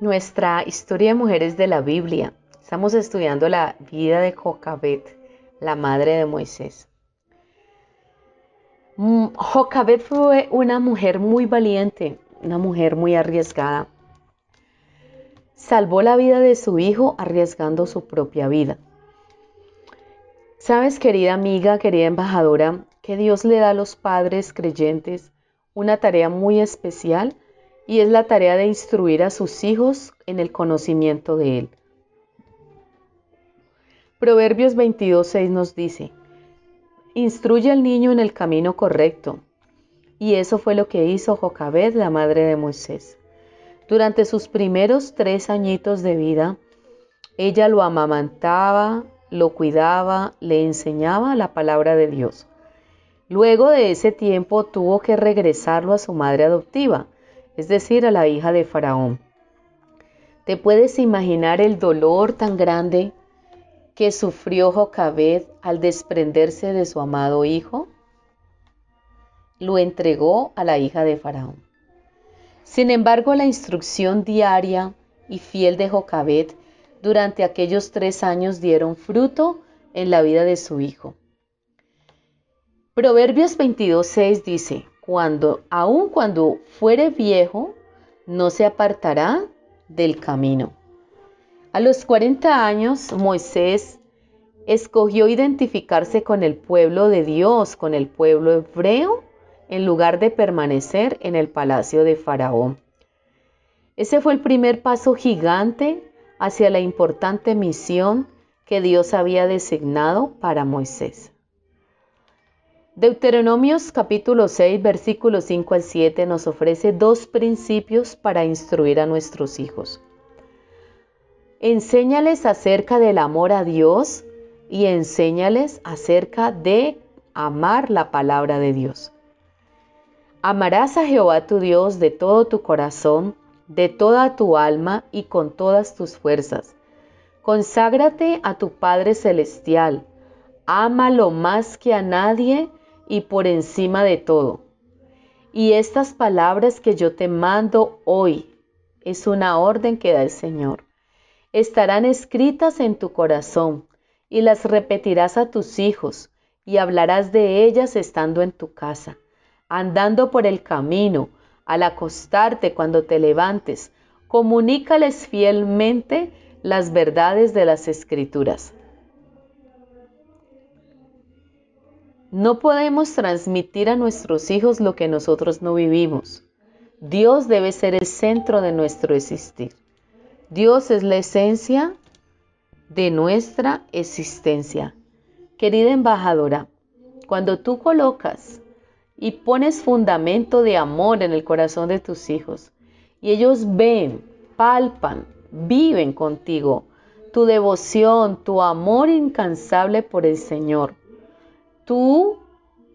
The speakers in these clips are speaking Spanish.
Nuestra historia de mujeres de la Biblia. Estamos estudiando la vida de Jocabet, la madre de Moisés. Mm, Jocabet fue una mujer muy valiente, una mujer muy arriesgada. Salvó la vida de su hijo arriesgando su propia vida. Sabes, querida amiga, querida embajadora, que Dios le da a los padres creyentes una tarea muy especial y es la tarea de instruir a sus hijos en el conocimiento de Él. Proverbios 22.6 nos dice, Instruye al niño en el camino correcto. Y eso fue lo que hizo Jocabed, la madre de Moisés. Durante sus primeros tres añitos de vida, ella lo amamantaba, lo cuidaba, le enseñaba la palabra de Dios. Luego de ese tiempo tuvo que regresarlo a su madre adoptiva, es decir, a la hija de Faraón. ¿Te puedes imaginar el dolor tan grande que sufrió Jocabed al desprenderse de su amado hijo? Lo entregó a la hija de Faraón. Sin embargo, la instrucción diaria y fiel de Jocabed durante aquellos tres años dieron fruto en la vida de su hijo. Proverbios 22.6 dice, cuando, aun cuando fuere viejo, no se apartará del camino. A los 40 años, Moisés escogió identificarse con el pueblo de Dios, con el pueblo hebreo, en lugar de permanecer en el palacio de Faraón. Ese fue el primer paso gigante hacia la importante misión que Dios había designado para Moisés. Deuteronomios capítulo 6 versículos 5 al 7 nos ofrece dos principios para instruir a nuestros hijos. Enséñales acerca del amor a Dios y enséñales acerca de amar la palabra de Dios. Amarás a Jehová tu Dios de todo tu corazón, de toda tu alma y con todas tus fuerzas. Conságrate a tu Padre Celestial. Ámalo más que a nadie y por encima de todo. Y estas palabras que yo te mando hoy es una orden que da el Señor. Estarán escritas en tu corazón y las repetirás a tus hijos y hablarás de ellas estando en tu casa, andando por el camino, al acostarte cuando te levantes. Comunícales fielmente las verdades de las escrituras. No podemos transmitir a nuestros hijos lo que nosotros no vivimos. Dios debe ser el centro de nuestro existir. Dios es la esencia de nuestra existencia. Querida embajadora, cuando tú colocas y pones fundamento de amor en el corazón de tus hijos y ellos ven, palpan, viven contigo tu devoción, tu amor incansable por el Señor, Tú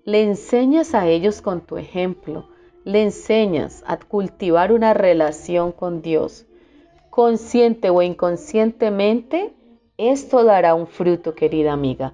le enseñas a ellos con tu ejemplo, le enseñas a cultivar una relación con Dios. Consciente o inconscientemente, esto dará un fruto, querida amiga.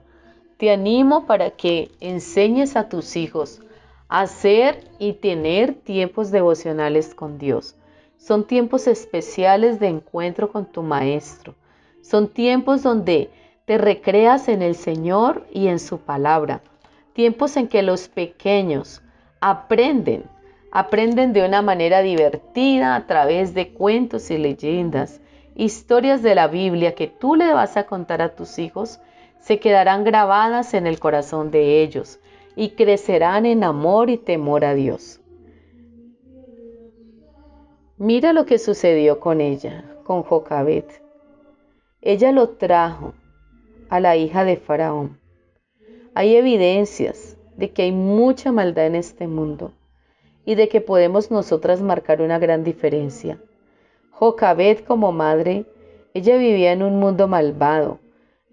Te animo para que enseñes a tus hijos a hacer y tener tiempos devocionales con Dios. Son tiempos especiales de encuentro con tu Maestro. Son tiempos donde te recreas en el Señor y en su palabra tiempos en que los pequeños aprenden, aprenden de una manera divertida a través de cuentos y leyendas, historias de la Biblia que tú le vas a contar a tus hijos, se quedarán grabadas en el corazón de ellos y crecerán en amor y temor a Dios. Mira lo que sucedió con ella, con Jocabet. Ella lo trajo a la hija de Faraón hay evidencias de que hay mucha maldad en este mundo y de que podemos nosotras marcar una gran diferencia. Jocabet como madre, ella vivía en un mundo malvado,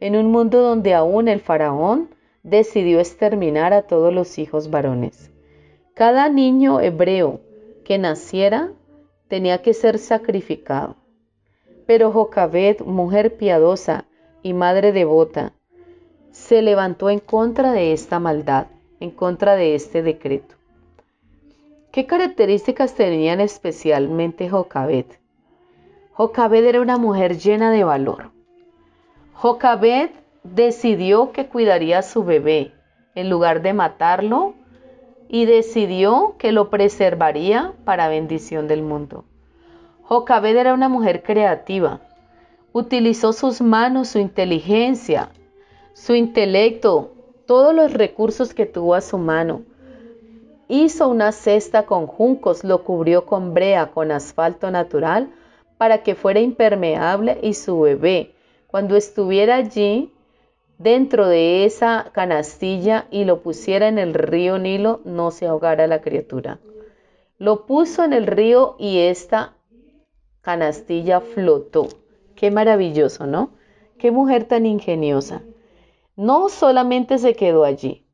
en un mundo donde aún el faraón decidió exterminar a todos los hijos varones. Cada niño hebreo que naciera tenía que ser sacrificado. Pero Jocabet, mujer piadosa y madre devota, se levantó en contra de esta maldad, en contra de este decreto. ¿Qué características tenían especialmente Jocabet? Jocabed era una mujer llena de valor. Jocabed decidió que cuidaría a su bebé en lugar de matarlo y decidió que lo preservaría para bendición del mundo. Jocabed era una mujer creativa. Utilizó sus manos, su inteligencia, su intelecto, todos los recursos que tuvo a su mano. Hizo una cesta con juncos, lo cubrió con brea, con asfalto natural, para que fuera impermeable y su bebé, cuando estuviera allí dentro de esa canastilla y lo pusiera en el río Nilo, no se ahogara la criatura. Lo puso en el río y esta canastilla flotó. Qué maravilloso, ¿no? Qué mujer tan ingeniosa. No solamente se quedó allí,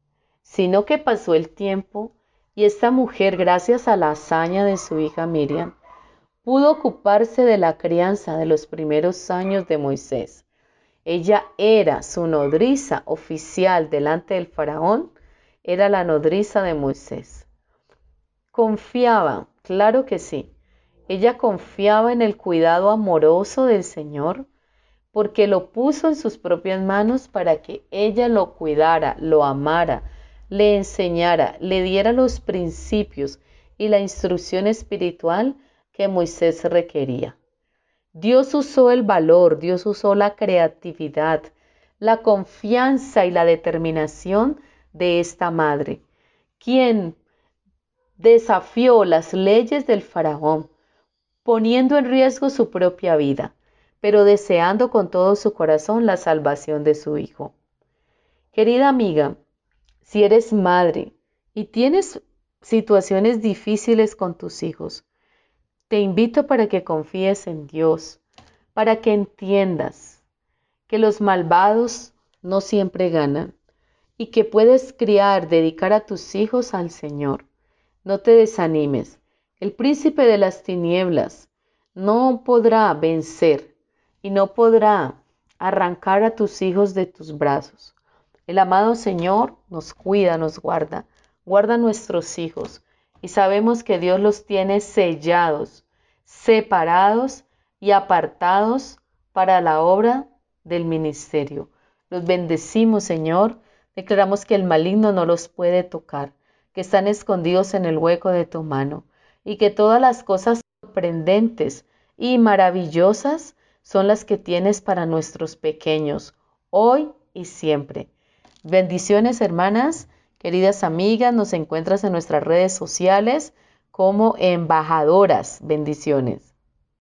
sino que pasó el tiempo y esta mujer, gracias a la hazaña de su hija Miriam, pudo ocuparse de la crianza de los primeros años de Moisés. Ella era su nodriza oficial delante del faraón, era la nodriza de Moisés. Confiaba, claro que sí, ella confiaba en el cuidado amoroso del Señor, porque lo puso en sus propias manos para que ella lo cuidara, lo amara, le enseñara, le diera los principios y la instrucción espiritual que Moisés requería. Dios usó el valor, Dios usó la creatividad, la confianza y la determinación de esta madre, quien desafió las leyes del faraón, poniendo en riesgo su propia vida, pero deseando con todo su corazón la salvación de su hijo. Querida amiga, si eres madre y tienes situaciones difíciles con tus hijos, te invito para que confíes en Dios, para que entiendas que los malvados no siempre ganan y que puedes criar, dedicar a tus hijos al Señor. No te desanimes. El príncipe de las tinieblas no podrá vencer y no podrá arrancar a tus hijos de tus brazos. El amado Señor nos cuida, nos guarda, guarda nuestros hijos y sabemos que Dios los tiene sellados, separados y apartados para la obra del ministerio. Los bendecimos, Señor. Declaramos que el maligno no los puede tocar, que están escondidos en el hueco de tu mano y que todas las cosas sorprendentes y maravillosas son las que tienes para nuestros pequeños, hoy y siempre. Bendiciones, hermanas. Queridas amigas, nos encuentras en nuestras redes sociales como embajadoras. Bendiciones.